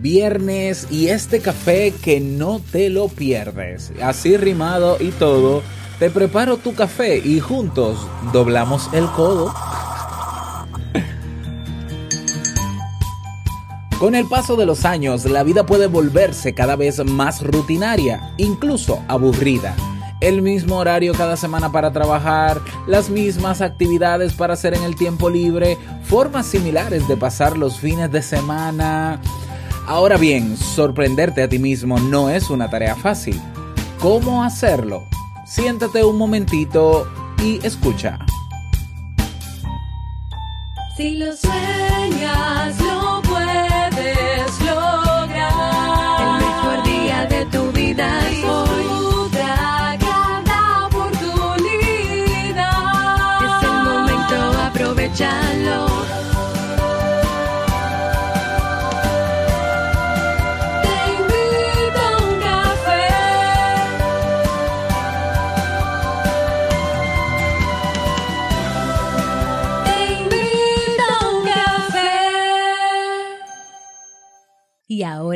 viernes y este café que no te lo pierdes. Así rimado y todo, te preparo tu café y juntos doblamos el codo. Con el paso de los años, la vida puede volverse cada vez más rutinaria, incluso aburrida. El mismo horario cada semana para trabajar, las mismas actividades para hacer en el tiempo libre, formas similares de pasar los fines de semana. Ahora bien, sorprenderte a ti mismo no es una tarea fácil. ¿Cómo hacerlo? Siéntate un momentito y escucha. Si lo sueñas,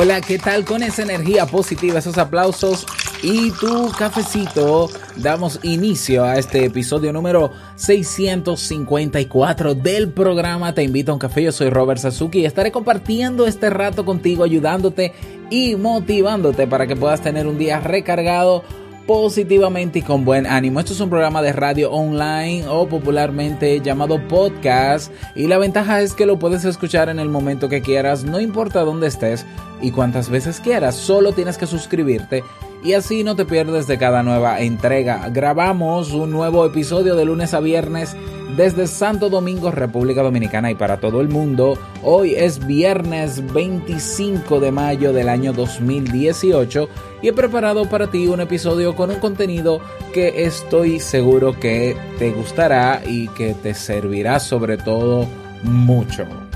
Hola, ¿qué tal con esa energía positiva, esos aplausos y tu cafecito? Damos inicio a este episodio número 654 del programa Te invito a un café. Yo soy Robert Sasuki y estaré compartiendo este rato contigo, ayudándote y motivándote para que puedas tener un día recargado positivamente y con buen ánimo. Esto es un programa de radio online o popularmente llamado podcast y la ventaja es que lo puedes escuchar en el momento que quieras, no importa dónde estés y cuántas veces quieras, solo tienes que suscribirte y así no te pierdes de cada nueva entrega. Grabamos un nuevo episodio de lunes a viernes desde Santo Domingo, República Dominicana y para todo el mundo. Hoy es viernes 25 de mayo del año 2018 y he preparado para ti un episodio con un contenido que estoy seguro que te gustará y que te servirá sobre todo mucho.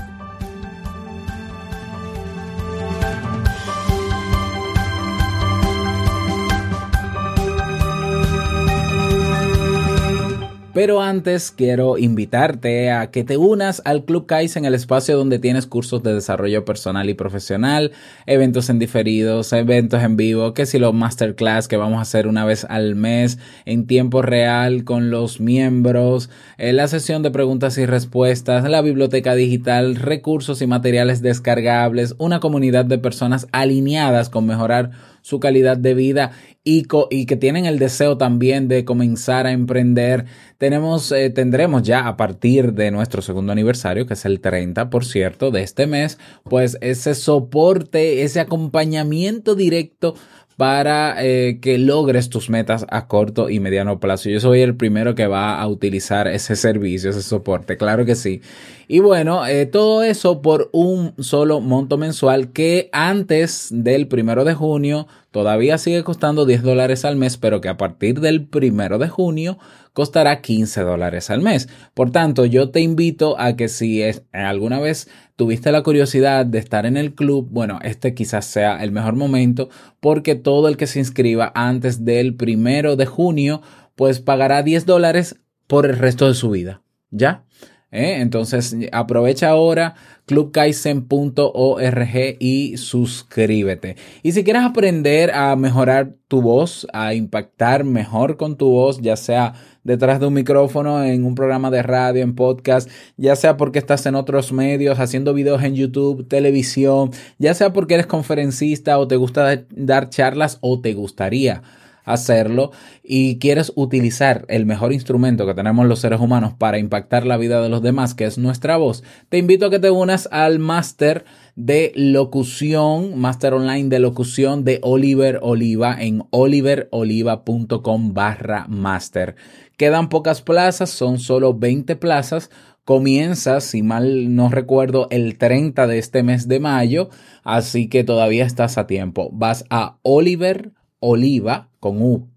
Pero antes quiero invitarte a que te unas al Club Kaizen, el espacio donde tienes cursos de desarrollo personal y profesional, eventos en diferidos, eventos en vivo, que si los masterclass que vamos a hacer una vez al mes en tiempo real con los miembros, eh, la sesión de preguntas y respuestas, la biblioteca digital, recursos y materiales descargables, una comunidad de personas alineadas con mejorar su calidad de vida y, que tienen el deseo también de comenzar a emprender. Tenemos, eh, tendremos ya a partir de nuestro segundo aniversario, que es el 30, por cierto, de este mes, pues ese soporte, ese acompañamiento directo para eh, que logres tus metas a corto y mediano plazo. Yo soy el primero que va a utilizar ese servicio, ese soporte, claro que sí. Y bueno, eh, todo eso por un solo monto mensual que antes del primero de junio todavía sigue costando 10 dólares al mes, pero que a partir del primero de junio costará 15 dólares al mes. Por tanto, yo te invito a que si alguna vez tuviste la curiosidad de estar en el club, bueno, este quizás sea el mejor momento porque todo el que se inscriba antes del primero de junio, pues pagará 10 dólares por el resto de su vida. ¿Ya? ¿Eh? Entonces aprovecha ahora clubkaisen.org y suscríbete. Y si quieres aprender a mejorar tu voz, a impactar mejor con tu voz, ya sea detrás de un micrófono, en un programa de radio, en podcast, ya sea porque estás en otros medios, haciendo videos en YouTube, televisión, ya sea porque eres conferencista o te gusta dar charlas o te gustaría hacerlo y quieres utilizar el mejor instrumento que tenemos los seres humanos para impactar la vida de los demás, que es nuestra voz, te invito a que te unas al máster de locución, máster online de locución de Oliver Oliva en oliveroliva.com barra máster. Quedan pocas plazas, son solo 20 plazas. Comienza, si mal no recuerdo, el 30 de este mes de mayo, así que todavía estás a tiempo. Vas a Oliver Oliva con U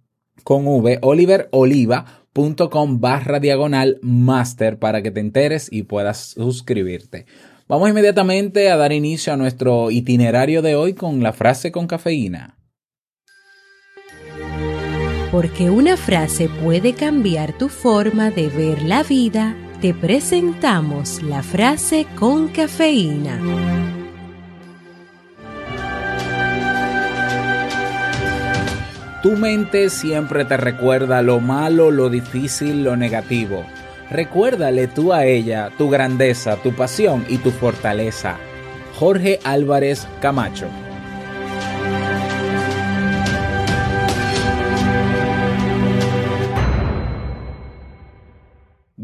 con V, oliveroliva.com barra diagonal master para que te enteres y puedas suscribirte. Vamos inmediatamente a dar inicio a nuestro itinerario de hoy con la frase con cafeína. Porque una frase puede cambiar tu forma de ver la vida, te presentamos la frase con cafeína. Tu mente siempre te recuerda lo malo, lo difícil, lo negativo. Recuérdale tú a ella tu grandeza, tu pasión y tu fortaleza. Jorge Álvarez Camacho.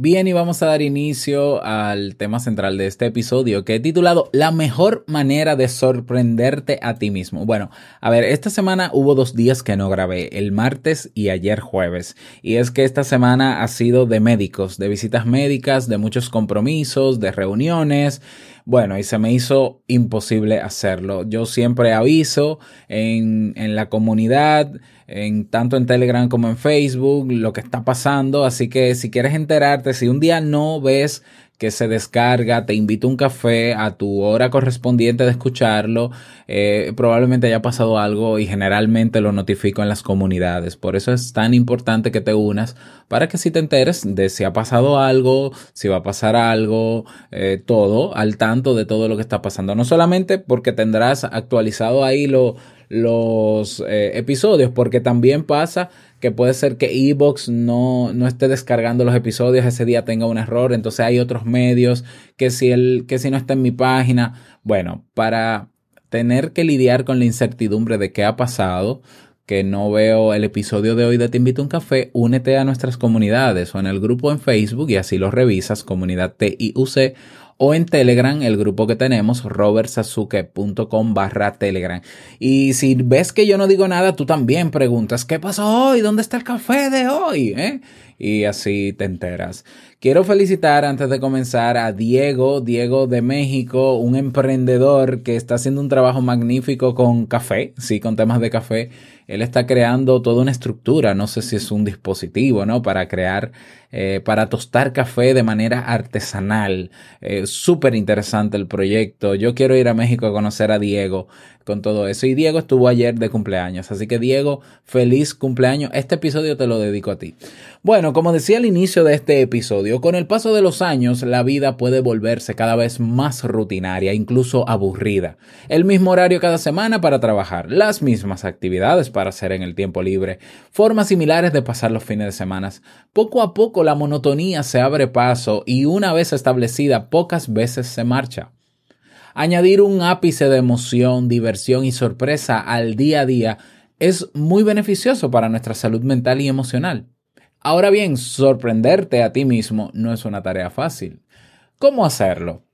Bien, y vamos a dar inicio al tema central de este episodio que he titulado La mejor manera de sorprenderte a ti mismo. Bueno, a ver, esta semana hubo dos días que no grabé, el martes y ayer jueves. Y es que esta semana ha sido de médicos, de visitas médicas, de muchos compromisos, de reuniones. Bueno, y se me hizo imposible hacerlo. Yo siempre aviso en, en la comunidad en tanto en Telegram como en Facebook, lo que está pasando. Así que si quieres enterarte, si un día no ves que se descarga, te invito a un café a tu hora correspondiente de escucharlo, eh, probablemente haya pasado algo y generalmente lo notifico en las comunidades. Por eso es tan importante que te unas para que si te enteres de si ha pasado algo, si va a pasar algo, eh, todo al tanto de todo lo que está pasando. No solamente porque tendrás actualizado ahí lo, los eh, episodios, porque también pasa que puede ser que Evox no, no esté descargando los episodios, ese día tenga un error, entonces hay otros medios que si, el, que si no está en mi página, bueno, para tener que lidiar con la incertidumbre de qué ha pasado, que no veo el episodio de hoy de Te invito a un café, únete a nuestras comunidades o en el grupo en Facebook y así lo revisas, comunidad TIUC o en Telegram, el grupo que tenemos, robertsazuke.com barra Telegram. Y si ves que yo no digo nada, tú también preguntas, ¿qué pasó hoy? ¿Dónde está el café de hoy? ¿Eh? Y así te enteras. Quiero felicitar antes de comenzar a Diego, Diego de México, un emprendedor que está haciendo un trabajo magnífico con café, sí, con temas de café. Él está creando toda una estructura, no sé si es un dispositivo, ¿no? Para crear eh, para tostar café de manera artesanal. Eh, Súper interesante el proyecto. Yo quiero ir a México a conocer a Diego con todo eso. Y Diego estuvo ayer de cumpleaños. Así que Diego, feliz cumpleaños. Este episodio te lo dedico a ti. Bueno, como decía al inicio de este episodio, con el paso de los años la vida puede volverse cada vez más rutinaria, incluso aburrida. El mismo horario cada semana para trabajar, las mismas actividades para hacer en el tiempo libre, formas similares de pasar los fines de semana. Poco a poco la monotonía se abre paso y una vez establecida pocas veces se marcha. Añadir un ápice de emoción, diversión y sorpresa al día a día es muy beneficioso para nuestra salud mental y emocional. Ahora bien, sorprenderte a ti mismo no es una tarea fácil. ¿Cómo hacerlo?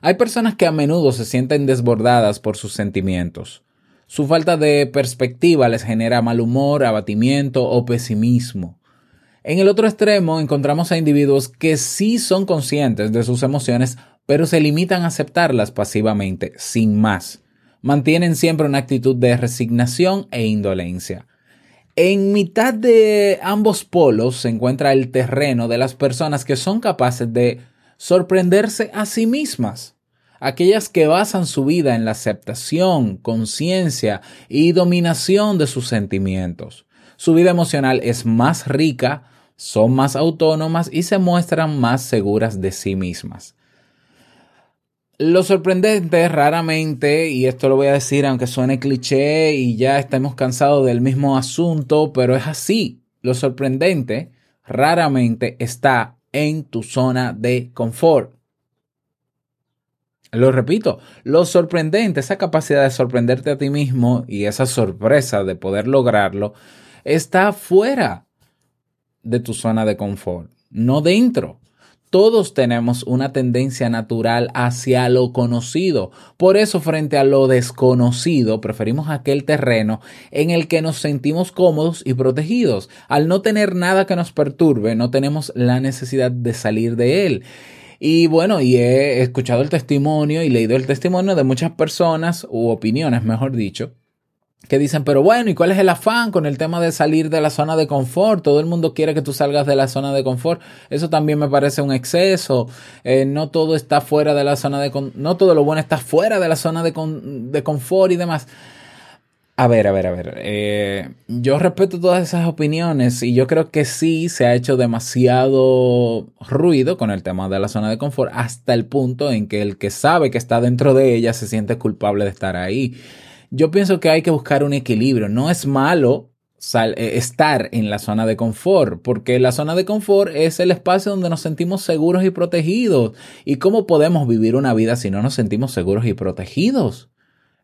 Hay personas que a menudo se sienten desbordadas por sus sentimientos. Su falta de perspectiva les genera mal humor, abatimiento o pesimismo. En el otro extremo encontramos a individuos que sí son conscientes de sus emociones, pero se limitan a aceptarlas pasivamente, sin más. Mantienen siempre una actitud de resignación e indolencia. En mitad de ambos polos se encuentra el terreno de las personas que son capaces de sorprenderse a sí mismas. Aquellas que basan su vida en la aceptación, conciencia y dominación de sus sentimientos. Su vida emocional es más rica, son más autónomas y se muestran más seguras de sí mismas. Lo sorprendente raramente, y esto lo voy a decir aunque suene cliché y ya estemos cansados del mismo asunto, pero es así. Lo sorprendente raramente está en tu zona de confort. Lo repito, lo sorprendente, esa capacidad de sorprenderte a ti mismo y esa sorpresa de poder lograrlo, está fuera de tu zona de confort, no dentro. Todos tenemos una tendencia natural hacia lo conocido. Por eso, frente a lo desconocido, preferimos aquel terreno en el que nos sentimos cómodos y protegidos. Al no tener nada que nos perturbe, no tenemos la necesidad de salir de él. Y bueno, y he escuchado el testimonio y leído el testimonio de muchas personas, u opiniones, mejor dicho, que dicen, pero bueno, ¿y cuál es el afán con el tema de salir de la zona de confort? Todo el mundo quiere que tú salgas de la zona de confort. Eso también me parece un exceso. Eh, no todo está fuera de la zona de no todo lo bueno está fuera de la zona de, de confort y demás. A ver, a ver, a ver. Eh, yo respeto todas esas opiniones y yo creo que sí se ha hecho demasiado ruido con el tema de la zona de confort hasta el punto en que el que sabe que está dentro de ella se siente culpable de estar ahí yo pienso que hay que buscar un equilibrio. No es malo eh, estar en la zona de confort, porque la zona de confort es el espacio donde nos sentimos seguros y protegidos. ¿Y cómo podemos vivir una vida si no nos sentimos seguros y protegidos?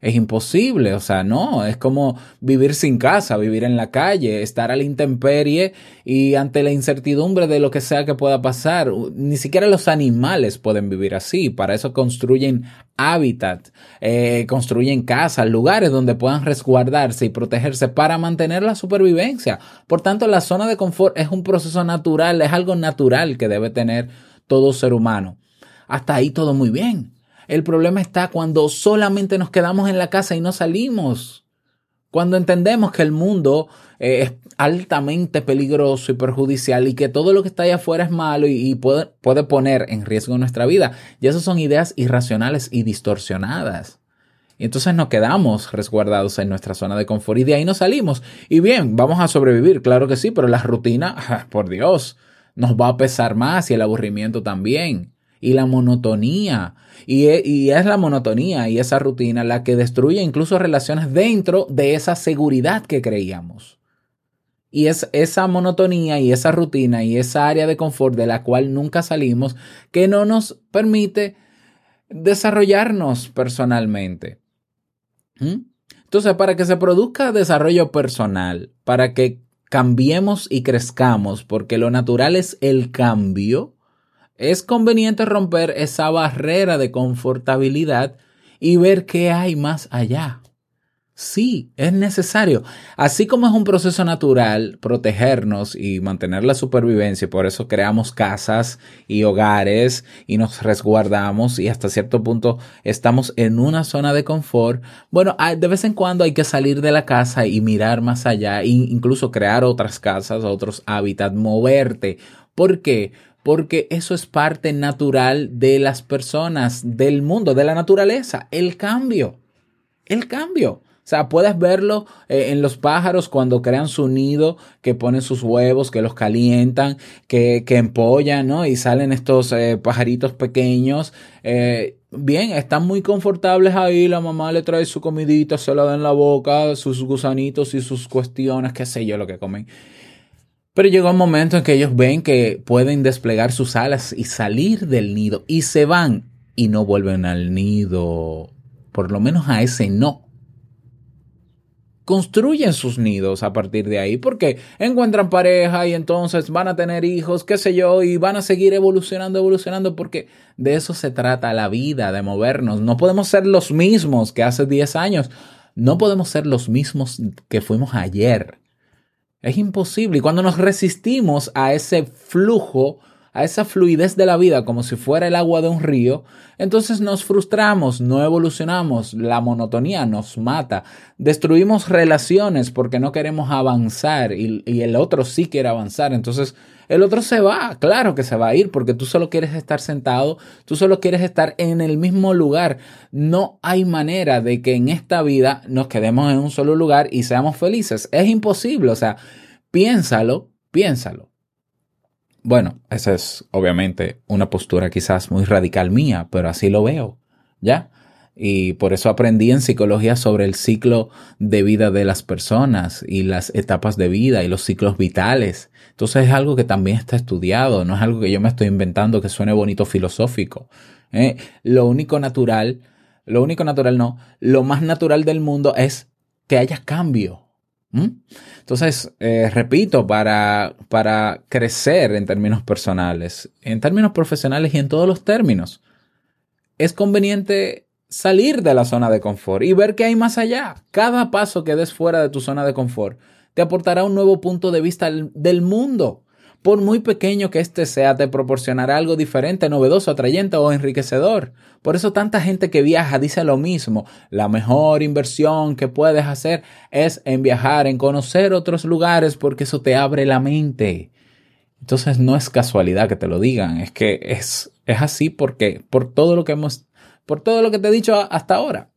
Es imposible, o sea, no, es como vivir sin casa, vivir en la calle, estar a la intemperie y ante la incertidumbre de lo que sea que pueda pasar. Ni siquiera los animales pueden vivir así, para eso construyen hábitat, eh, construyen casas, lugares donde puedan resguardarse y protegerse para mantener la supervivencia. Por tanto, la zona de confort es un proceso natural, es algo natural que debe tener todo ser humano. Hasta ahí todo muy bien. El problema está cuando solamente nos quedamos en la casa y no salimos. Cuando entendemos que el mundo eh, es altamente peligroso y perjudicial y que todo lo que está allá afuera es malo y, puede, puede, poner en riesgo nuestra vida. Y esas son ideas irracionales y distorsionadas. Y entonces nos quedamos resguardados en nuestra zona de confort y de ahí no salimos. Y bien, vamos a sobrevivir, claro que sí, pero la rutina, por Dios, nos va a pesar más y el aburrimiento también y la monotonía. E, y, es la monotonía y esa rutina la que destruye incluso relaciones dentro de esa seguridad que creíamos. Y es esa monotonía y esa rutina y esa área de confort de la cual nunca salimos que no nos permite desarrollarnos personalmente. ¿Mm? Entonces, para que se produzca desarrollo personal, para que cambiemos y crezcamos, porque lo natural es el cambio, es conveniente romper esa barrera de confortabilidad y ver qué hay más allá. Sí, es necesario. Así como es un proceso natural protegernos y mantener la supervivencia, y por eso creamos casas y hogares y nos resguardamos y hasta cierto punto estamos en una zona de confort. Bueno, de vez en cuando hay que salir de la casa y mirar más allá e incluso crear otras casas, otros hábitats, moverte. ¿Por qué? Porque eso es parte natural de las personas, del mundo, de la naturaleza, el cambio, el cambio. O sea, puedes verlo eh, en los pájaros cuando crean su nido, que ponen sus huevos, que los calientan, que, que empollan, ¿no? Y salen estos eh, pajaritos pequeños. Eh, bien, están muy confortables ahí, la mamá le trae su comidita, se la da en la boca, sus gusanitos y sus cuestiones, qué sé yo lo que comen. Pero llegó un momento en que ellos ven que pueden desplegar sus alas y salir del nido y se van y no vuelven al nido, por lo menos a ese no. Construyen sus nidos a partir de ahí porque encuentran pareja y entonces van a tener hijos, qué sé yo, y van a seguir evolucionando, evolucionando porque de eso se trata la vida, de movernos. No podemos ser los mismos que hace 10 años, no podemos ser los mismos que fuimos ayer. Es imposible. Y cuando nos resistimos a ese flujo, a esa fluidez de la vida como si fuera el agua de un río, entonces nos frustramos, no evolucionamos, la monotonía nos mata, destruimos relaciones porque no queremos avanzar y, el otro sí quiere avanzar, entonces el otro se va, claro que se va a ir porque tú solo quieres estar sentado, tú solo quieres estar en el mismo lugar. No hay manera de que en esta vida nos quedemos en un solo lugar y seamos felices. Es imposible, o sea, piénsalo, piénsalo. Bueno, esa es obviamente una postura quizás muy radical mía, pero así lo veo, ¿ya? Y por eso aprendí en psicología sobre el ciclo de vida de las personas y las etapas de vida y los ciclos vitales. Entonces es algo que también está estudiado, no es algo que yo me estoy inventando que suene bonito filosófico. ¿eh? Lo único natural, lo único natural no, lo más natural del mundo es que haya cambio. Entonces, eh, repito, para, para crecer en términos personales, en términos profesionales y en todos los términos, es conveniente salir de la zona de confort y ver qué hay más allá. Cada paso que des fuera de tu zona de confort te aportará un nuevo punto de vista del mundo. Por muy pequeño que éste sea, te proporcionará algo diferente, novedoso, atrayente o enriquecedor. Por eso tanta gente que viaja dice lo mismo. La mejor inversión que puedes hacer es en viajar, en conocer otros lugares, porque eso te abre la mente. Entonces no es casualidad que te lo digan, es que es, es así porque por todo lo que hemos, por todo lo que te he dicho hasta ahora.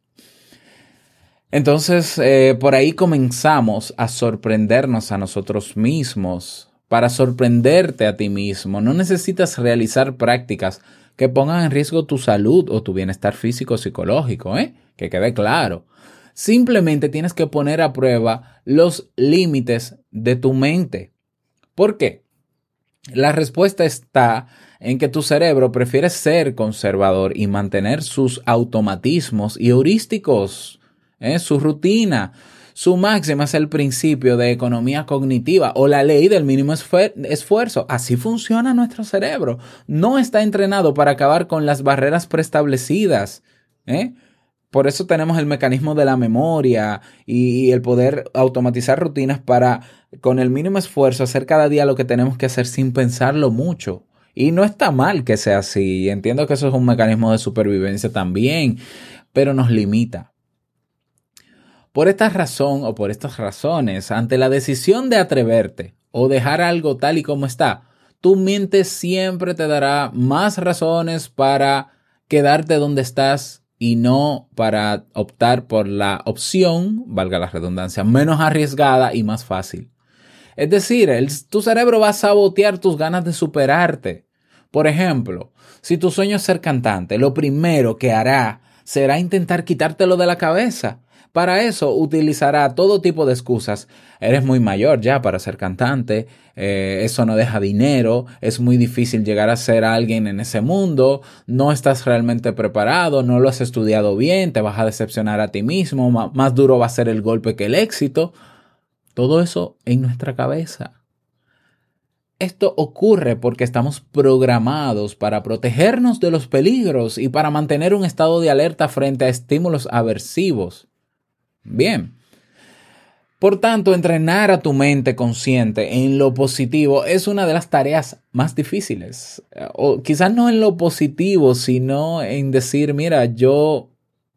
Entonces, eh, por ahí comenzamos a sorprendernos a nosotros mismos. Para sorprenderte a ti mismo, no necesitas realizar prácticas que pongan en riesgo tu salud o tu bienestar físico o psicológico, ¿eh? Que quede claro. Simplemente tienes que poner a prueba los límites de tu mente. ¿Por qué? La respuesta está en que tu cerebro prefiere ser conservador y mantener sus automatismos y heurísticos, ¿eh? su rutina. Su máxima es el principio de economía cognitiva o la ley del mínimo esfuerzo. Así funciona nuestro cerebro. No está entrenado para acabar con las barreras preestablecidas. ¿eh? Por eso tenemos el mecanismo de la memoria y el poder automatizar rutinas para, con el mínimo esfuerzo, hacer cada día lo que tenemos que hacer sin pensarlo mucho. Y no está mal que sea así. Entiendo que eso es un mecanismo de supervivencia también, pero nos limita. Por esta razón o por estas razones, ante la decisión de atreverte o dejar algo tal y como está, tu mente siempre te dará más razones para quedarte donde estás y no para optar por la opción, valga la redundancia, menos arriesgada y más fácil. Es decir, tu cerebro va a sabotear tus ganas de superarte. Por ejemplo, si tu sueño es ser cantante, lo primero que hará será intentar quitártelo de la cabeza para eso utilizará todo tipo de excusas. Eres muy mayor ya para ser cantante, eh, eso no deja dinero, es muy difícil llegar a ser alguien en ese mundo, no estás realmente preparado, no lo has estudiado bien, te vas a decepcionar a ti mismo, más duro va a ser el golpe que el éxito. Todo eso en nuestra cabeza. Esto ocurre porque estamos programados para protegernos de los peligros y para mantener un estado de alerta frente a estímulos aversivos. Bien. Por tanto, entrenar a tu mente consciente en lo positivo es una de las tareas más difíciles. O quizás no en lo positivo, sino en decir, mira, yo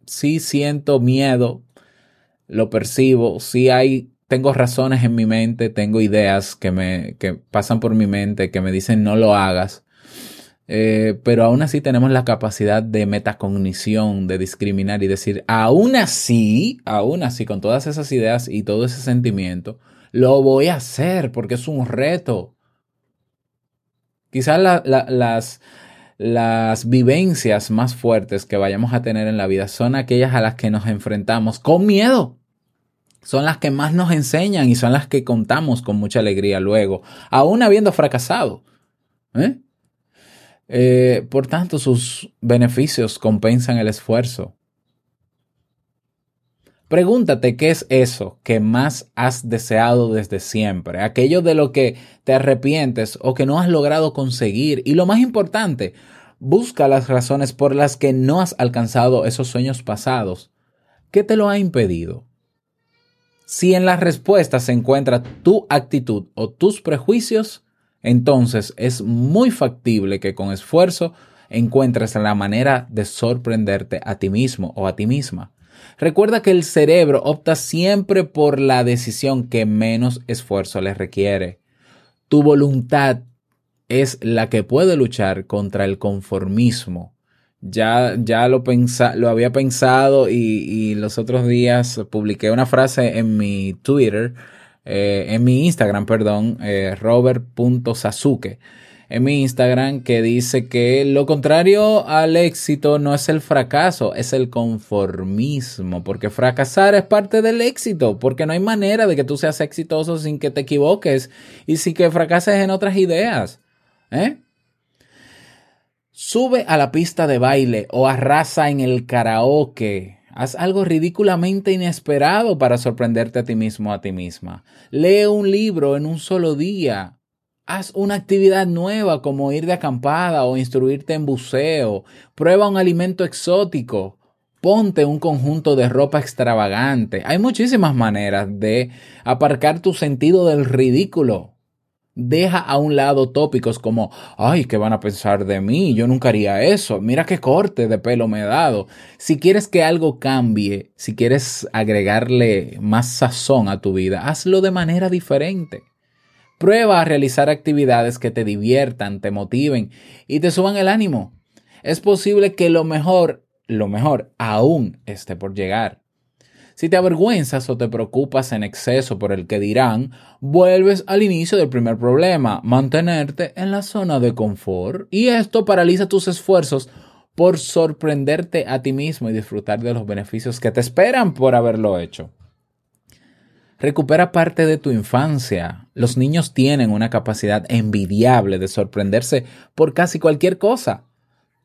sí siento miedo, lo percibo, sí hay, tengo razones en mi mente, tengo ideas que me, que pasan por mi mente, que me dicen no lo hagas. Eh, pero aún así tenemos la capacidad de metacognición, de discriminar y decir, aún así, aún así, con todas esas ideas y todo ese sentimiento, lo voy a hacer porque es un reto. Quizás las, las vivencias más fuertes que vayamos a tener en la vida son aquellas a las que nos enfrentamos con miedo. Son las que más nos enseñan y son las que contamos con mucha alegría luego, aún habiendo fracasado. ¿Eh? Eh, por tanto, sus beneficios compensan el esfuerzo. Pregúntate qué es eso que más has deseado desde siempre, aquello de lo que te arrepientes o que no has logrado conseguir. Y lo más importante, busca las razones por las que no has alcanzado esos sueños pasados. ¿Qué te lo ha impedido? Si en la respuesta se encuentra tu actitud o tus prejuicios, entonces es muy factible que con esfuerzo encuentres la manera de sorprenderte a ti mismo o a ti misma. Recuerda que el cerebro opta siempre por la decisión que menos esfuerzo le requiere. Tu voluntad es la que puede luchar contra el conformismo. Ya, ya lo, lo había pensado y, y los otros días publiqué una frase en mi Twitter eh, en mi Instagram, perdón, eh, robert.sasuke. En mi Instagram que dice que lo contrario al éxito no es el fracaso, es el conformismo, porque fracasar es parte del éxito, porque no hay manera de que tú seas exitoso sin que te equivoques y sin que fracases en otras ideas. ¿eh? Sube a la pista de baile o arrasa en el karaoke Haz algo ridículamente inesperado para sorprenderte a ti mismo a ti misma. Lee un libro en un solo día. Haz una actividad nueva como ir de acampada o instruirte en buceo. Prueba un alimento exótico. Ponte un conjunto de ropa extravagante. Hay muchísimas maneras de aparcar tu sentido del ridículo. Deja a un lado tópicos como, ay, ¿qué van a pensar de mí? Yo nunca haría eso. Mira qué corte de pelo me he dado. Si quieres que algo cambie, si quieres agregarle más sazón a tu vida, hazlo de manera diferente. Prueba a realizar actividades que te diviertan, te motiven y te suban el ánimo. Es posible que lo mejor, lo mejor aún esté por llegar. Si te avergüenzas o te preocupas en exceso por el que dirán, vuelves al inicio del primer problema, mantenerte en la zona de confort. Y esto paraliza tus esfuerzos por sorprenderte a ti mismo y disfrutar de los beneficios que te esperan por haberlo hecho. Recupera parte de tu infancia. Los niños tienen una capacidad envidiable de sorprenderse por casi cualquier cosa.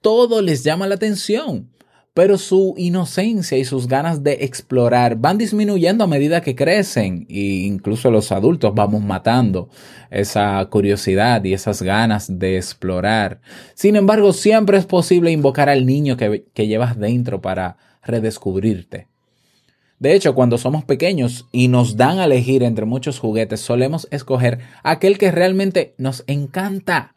Todo les llama la atención pero su inocencia y sus ganas de explorar van disminuyendo a medida que crecen e incluso los adultos vamos matando esa curiosidad y esas ganas de explorar. Sin embargo, siempre es posible invocar al niño que, que llevas dentro para redescubrirte. De hecho, cuando somos pequeños y nos dan a elegir entre muchos juguetes, solemos escoger aquel que realmente nos encanta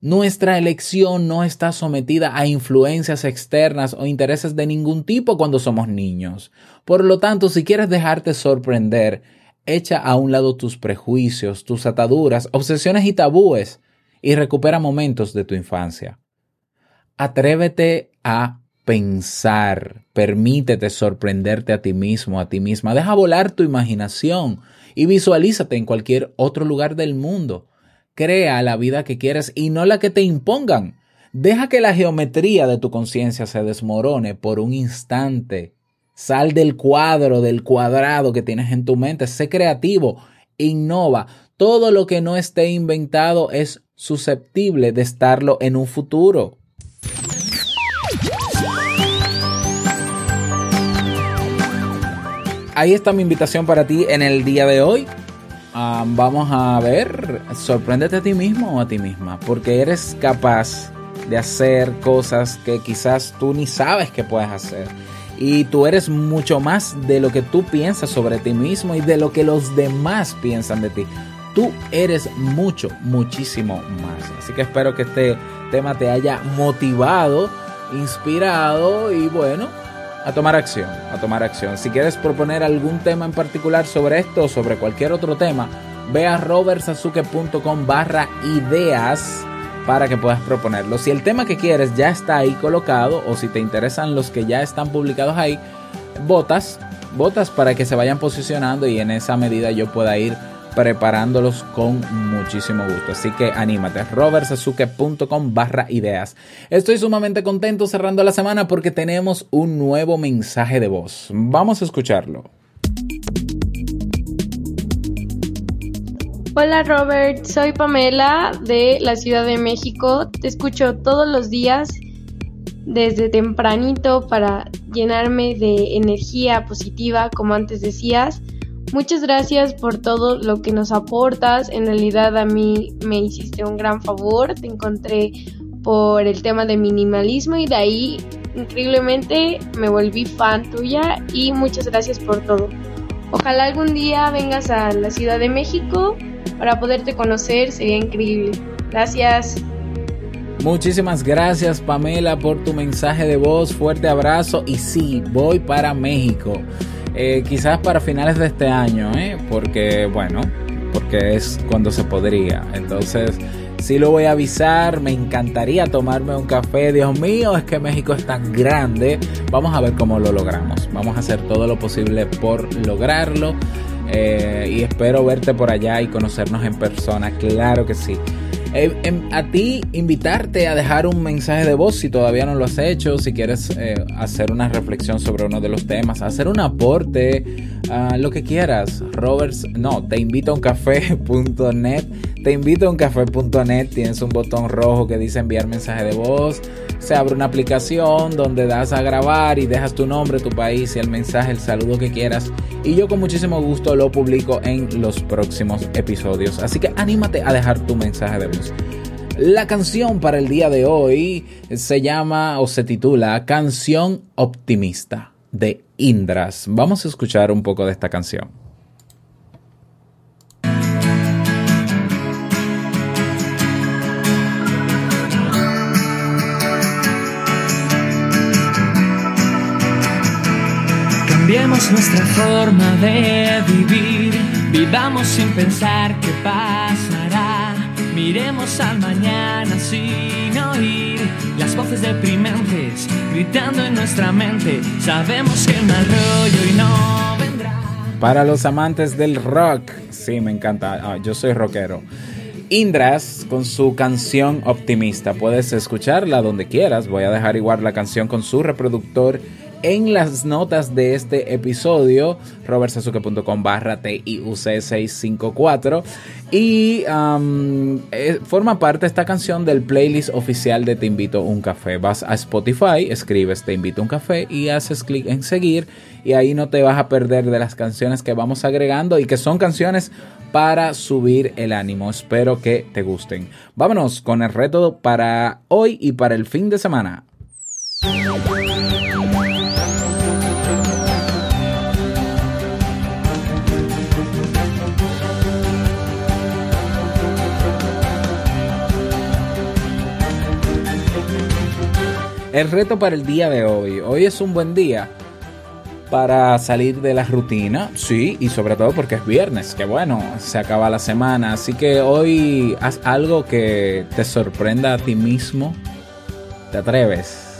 nuestra elección no está sometida a influencias externas o intereses de ningún tipo cuando somos niños. Por lo tanto, si quieres dejarte sorprender, echa a un lado tus prejuicios, tus ataduras, obsesiones y tabúes y recupera momentos de tu infancia. Atrévete a pensar, permítete sorprenderte a ti mismo, a ti misma, deja volar tu imaginación y visualízate en cualquier otro lugar del mundo. Crea la vida que quieres y no la que te impongan. Deja que la geometría de tu conciencia se desmorone por un instante. Sal del cuadro, del cuadrado que tienes en tu mente. Sé creativo. Innova. Todo lo que no esté inventado es susceptible de estarlo en un futuro. Ahí está mi invitación para ti en el día de hoy vamos a ver, sorpréndete a ti mismo o a ti misma, porque eres capaz de hacer cosas que quizás tú ni sabes que puedes hacer. Y tú eres mucho más de lo que tú piensas sobre ti mismo y de lo que los demás piensan de ti. Tú eres mucho, muchísimo más. Así que espero que este tema te haya motivado, inspirado y bueno, a tomar acción, a tomar acción. Si quieres proponer algún tema en particular sobre esto o sobre cualquier otro tema, ve a robertsazuke.com barra ideas para que puedas proponerlo. Si el tema que quieres ya está ahí colocado o si te interesan los que ya están publicados ahí, votas, votas para que se vayan posicionando y en esa medida yo pueda ir preparándolos con muchísimo gusto. Así que anímate, robertsazuke.com barra ideas. Estoy sumamente contento cerrando la semana porque tenemos un nuevo mensaje de voz. Vamos a escucharlo. Hola Robert, soy Pamela de la Ciudad de México. Te escucho todos los días desde tempranito para llenarme de energía positiva, como antes decías. Muchas gracias por todo lo que nos aportas. En realidad a mí me hiciste un gran favor. Te encontré por el tema de minimalismo y de ahí increíblemente me volví fan tuya y muchas gracias por todo. Ojalá algún día vengas a la Ciudad de México para poderte conocer, sería increíble. Gracias. Muchísimas gracias Pamela por tu mensaje de voz, fuerte abrazo y sí, voy para México. Eh, quizás para finales de este año, ¿eh? porque bueno, porque es cuando se podría. Entonces, sí lo voy a avisar, me encantaría tomarme un café. Dios mío, es que México es tan grande. Vamos a ver cómo lo logramos. Vamos a hacer todo lo posible por lograrlo. Eh, y espero verte por allá y conocernos en persona, claro que sí. Eh, em, a ti invitarte a dejar un mensaje de voz si todavía no lo has hecho, si quieres eh, hacer una reflexión sobre uno de los temas, hacer un aporte, lo que quieras. Roberts, no, te invito a un café.net, te invito a un café.net, tienes un botón rojo que dice enviar mensaje de voz, se abre una aplicación donde das a grabar y dejas tu nombre, tu país y el mensaje, el saludo que quieras y yo con muchísimo gusto lo publico en los próximos episodios. Así que anímate a dejar tu mensaje de voz. La canción para el día de hoy se llama o se titula Canción Optimista de Indras. Vamos a escuchar un poco de esta canción. Cambiemos nuestra forma de vivir, vivamos sin pensar qué pasará. Miremos al mañana sin oír las voces deprimentes gritando en nuestra mente. Sabemos que el mal rollo y no vendrá. Para los amantes del rock, sí, me encanta. Ah, yo soy rockero. Indras con su canción optimista. Puedes escucharla donde quieras. Voy a dejar igual la canción con su reproductor en las notas de este episodio, robertsazuke.com barra TIUC654. Y eh, forma parte esta canción del playlist oficial de Te Invito a un Café. Vas a Spotify, escribes Te Invito a un Café y haces clic en seguir. Y ahí no te vas a perder de las canciones que vamos agregando y que son canciones para subir el ánimo. Espero que te gusten. Vámonos con el reto para hoy y para el fin de semana. El reto para el día de hoy. Hoy es un buen día para salir de la rutina, sí, y sobre todo porque es viernes, que bueno, se acaba la semana, así que hoy haz algo que te sorprenda a ti mismo, te atreves.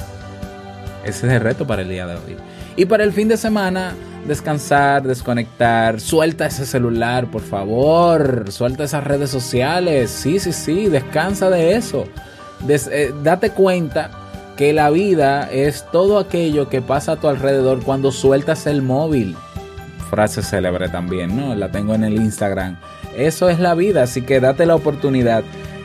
Ese es el reto para el día de hoy. Y para el fin de semana, descansar, desconectar, suelta ese celular, por favor, suelta esas redes sociales, sí, sí, sí, descansa de eso. Eh, date cuenta que la vida es todo aquello que pasa a tu alrededor cuando sueltas el móvil. Frase célebre también, ¿no? La tengo en el Instagram. Eso es la vida, así que date la oportunidad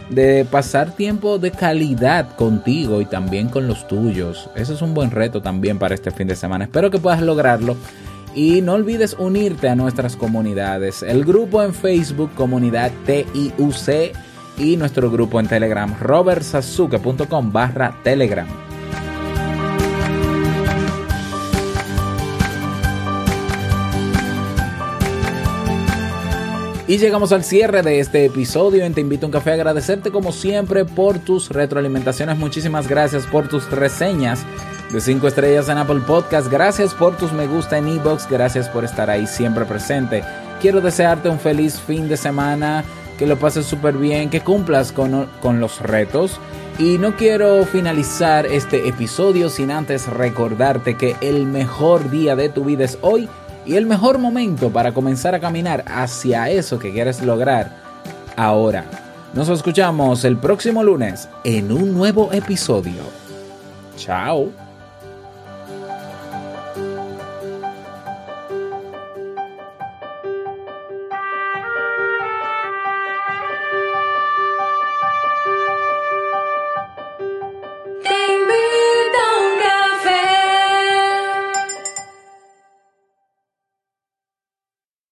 de pasar tiempo de calidad contigo y también con los tuyos. Eso es un buen reto también para este fin de semana. Espero que puedas lograrlo. Y no olvides unirte a nuestras comunidades. El grupo en Facebook, comunidad TIUC y nuestro grupo en Telegram, robertsazuke.com barra Telegram. Y llegamos al cierre de este episodio en Te Invito a un Café. A agradecerte como siempre por tus retroalimentaciones. Muchísimas gracias por tus reseñas de 5 estrellas en Apple Podcast. Gracias por tus me gusta en Ebox. Gracias por estar ahí siempre presente. Quiero desearte un feliz fin de semana que lo pases súper bien, que cumplas con, con los retos. Y no quiero finalizar este episodio sin antes recordarte que el mejor día de tu vida es hoy y el mejor momento para comenzar a caminar hacia eso que quieres lograr ahora. Nos escuchamos el próximo lunes en un nuevo episodio. Chao.